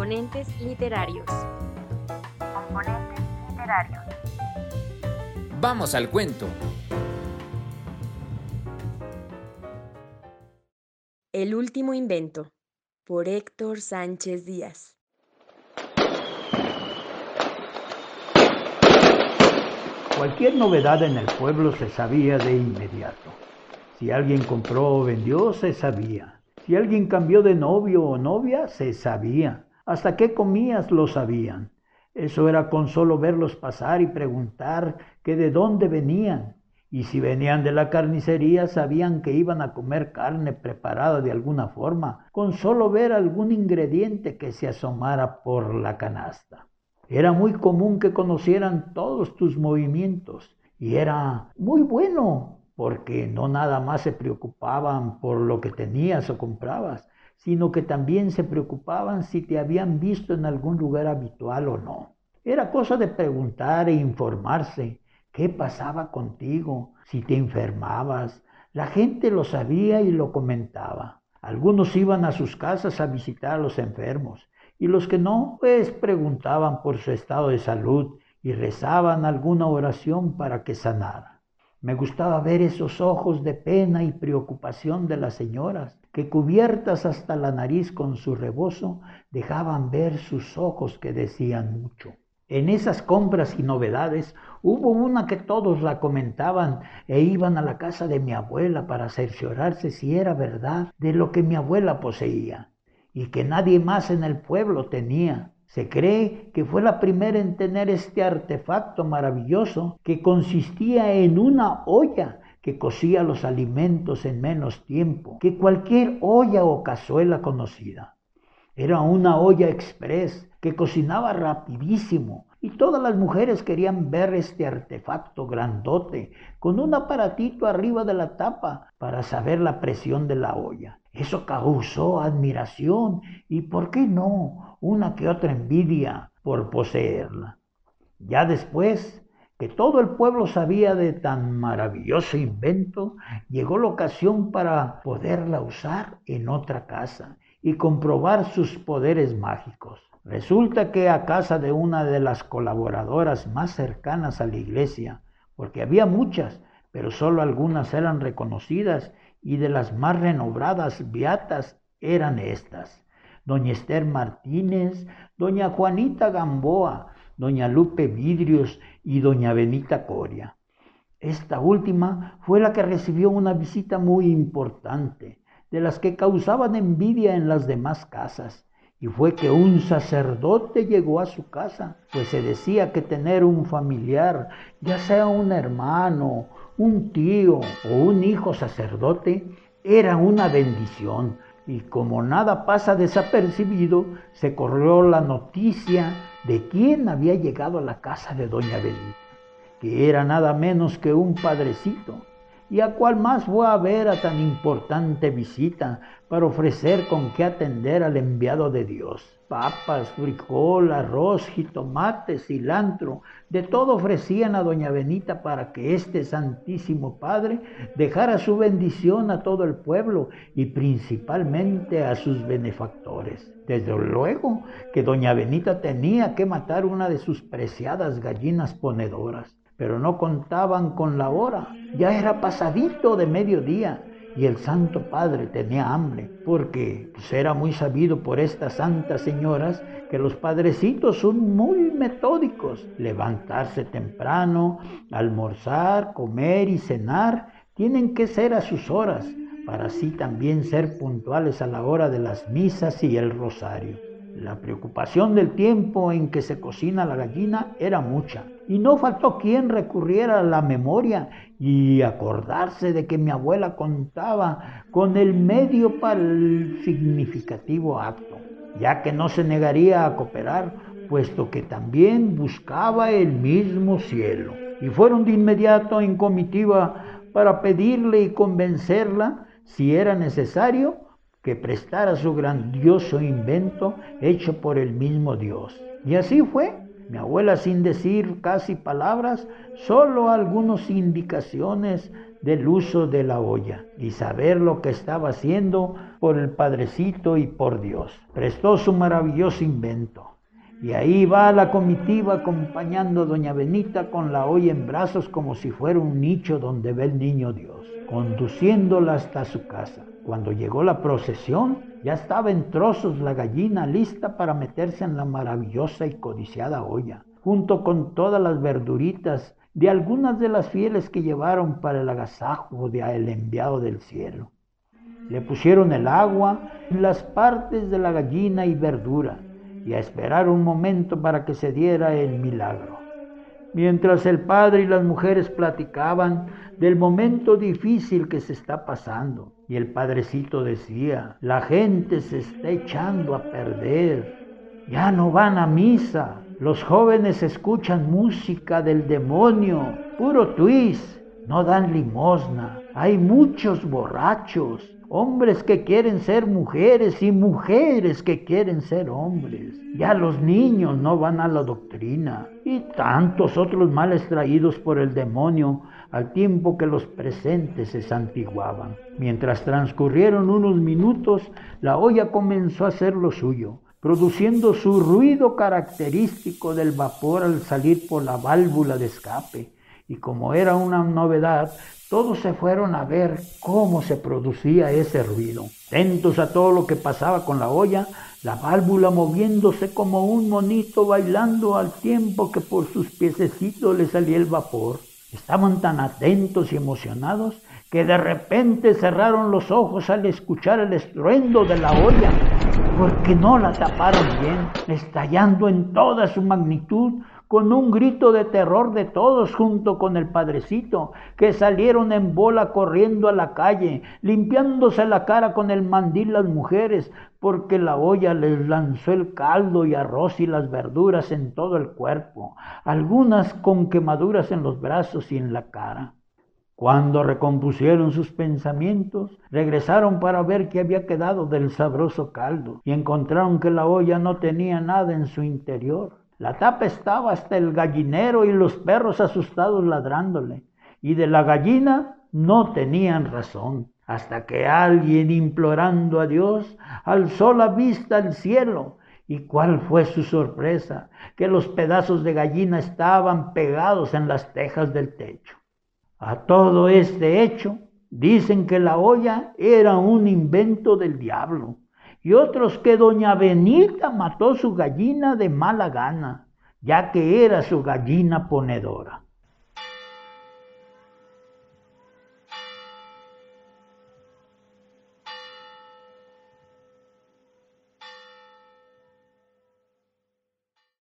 Componentes literarios. Componentes literarios. Vamos al cuento. El último invento, por Héctor Sánchez Díaz. Cualquier novedad en el pueblo se sabía de inmediato. Si alguien compró o vendió, se sabía. Si alguien cambió de novio o novia, se sabía. Hasta qué comías lo sabían. Eso era con solo verlos pasar y preguntar que de dónde venían. Y si venían de la carnicería, sabían que iban a comer carne preparada de alguna forma, con solo ver algún ingrediente que se asomara por la canasta. Era muy común que conocieran todos tus movimientos y era muy bueno porque no nada más se preocupaban por lo que tenías o comprabas, sino que también se preocupaban si te habían visto en algún lugar habitual o no. Era cosa de preguntar e informarse qué pasaba contigo, si te enfermabas. La gente lo sabía y lo comentaba. Algunos iban a sus casas a visitar a los enfermos y los que no, pues preguntaban por su estado de salud y rezaban alguna oración para que sanara. Me gustaba ver esos ojos de pena y preocupación de las señoras, que cubiertas hasta la nariz con su rebozo, dejaban ver sus ojos que decían mucho. En esas compras y novedades hubo una que todos la comentaban e iban a la casa de mi abuela para cerciorarse si era verdad de lo que mi abuela poseía y que nadie más en el pueblo tenía. Se cree que fue la primera en tener este artefacto maravilloso que consistía en una olla que cocía los alimentos en menos tiempo que cualquier olla o cazuela conocida. Era una olla express que cocinaba rapidísimo y todas las mujeres querían ver este artefacto grandote con un aparatito arriba de la tapa para saber la presión de la olla. Eso causó admiración y, ¿por qué no?, una que otra envidia por poseerla. Ya después que todo el pueblo sabía de tan maravilloso invento, llegó la ocasión para poderla usar en otra casa y comprobar sus poderes mágicos. Resulta que a casa de una de las colaboradoras más cercanas a la iglesia, porque había muchas, pero solo algunas eran reconocidas y de las más renombradas beatas eran estas. Doña Esther Martínez, doña Juanita Gamboa, doña Lupe Vidrios y doña Benita Coria. Esta última fue la que recibió una visita muy importante, de las que causaban envidia en las demás casas, y fue que un sacerdote llegó a su casa, pues se decía que tener un familiar, ya sea un hermano, un tío o un hijo sacerdote era una bendición y como nada pasa desapercibido, se corrió la noticia de quién había llegado a la casa de doña Benita, que era nada menos que un padrecito, y a cuál más fue a ver a tan importante visita para ofrecer con qué atender al enviado de Dios papas, frijol, arroz, jitomate, cilantro, de todo ofrecían a doña Benita para que este Santísimo Padre dejara su bendición a todo el pueblo y principalmente a sus benefactores. Desde luego que doña Benita tenía que matar una de sus preciadas gallinas ponedoras, pero no contaban con la hora, ya era pasadito de mediodía y el Santo Padre tenía hambre, porque pues, era muy sabido por estas santas señoras que los padrecitos son muy metódicos. Levantarse temprano, almorzar, comer y cenar tienen que ser a sus horas, para así también ser puntuales a la hora de las misas y el rosario. La preocupación del tiempo en que se cocina la gallina era mucha, y no faltó quien recurriera a la memoria y acordarse de que mi abuela contaba con el medio para el significativo acto, ya que no se negaría a cooperar, puesto que también buscaba el mismo cielo. Y fueron de inmediato en comitiva para pedirle y convencerla, si era necesario, que prestara su grandioso invento hecho por el mismo Dios. Y así fue mi abuela sin decir casi palabras, solo algunas indicaciones del uso de la olla y saber lo que estaba haciendo por el Padrecito y por Dios. Prestó su maravilloso invento. Y ahí va la comitiva acompañando a doña Benita con la olla en brazos como si fuera un nicho donde ve el niño Dios, conduciéndola hasta su casa. Cuando llegó la procesión, ya estaba en trozos la gallina lista para meterse en la maravillosa y codiciada olla, junto con todas las verduritas de algunas de las fieles que llevaron para el agasajo de el enviado del cielo. Le pusieron el agua las partes de la gallina y verdura y a esperar un momento para que se diera el milagro. Mientras el padre y las mujeres platicaban del momento difícil que se está pasando, y el padrecito decía, la gente se está echando a perder, ya no van a misa, los jóvenes escuchan música del demonio, puro twist, no dan limosna. Hay muchos borrachos, hombres que quieren ser mujeres y mujeres que quieren ser hombres. Ya los niños no van a la doctrina y tantos otros males traídos por el demonio al tiempo que los presentes se santiguaban. Mientras transcurrieron unos minutos, la olla comenzó a hacer lo suyo produciendo su ruido característico del vapor al salir por la válvula de escape. Y como era una novedad, todos se fueron a ver cómo se producía ese ruido. Atentos a todo lo que pasaba con la olla, la válvula moviéndose como un monito bailando al tiempo que por sus piececitos le salía el vapor. Estaban tan atentos y emocionados que de repente cerraron los ojos al escuchar el estruendo de la olla porque no la taparon bien, estallando en toda su magnitud con un grito de terror de todos junto con el padrecito, que salieron en bola corriendo a la calle, limpiándose la cara con el mandil las mujeres, porque la olla les lanzó el caldo y arroz y las verduras en todo el cuerpo, algunas con quemaduras en los brazos y en la cara. Cuando recompusieron sus pensamientos, regresaron para ver qué había quedado del sabroso caldo y encontraron que la olla no tenía nada en su interior. La tapa estaba hasta el gallinero y los perros asustados ladrándole. Y de la gallina no tenían razón, hasta que alguien implorando a Dios alzó la vista al cielo. ¿Y cuál fue su sorpresa? Que los pedazos de gallina estaban pegados en las tejas del techo. A todo este hecho, dicen que la olla era un invento del diablo y otros que doña Benita mató su gallina de mala gana, ya que era su gallina ponedora.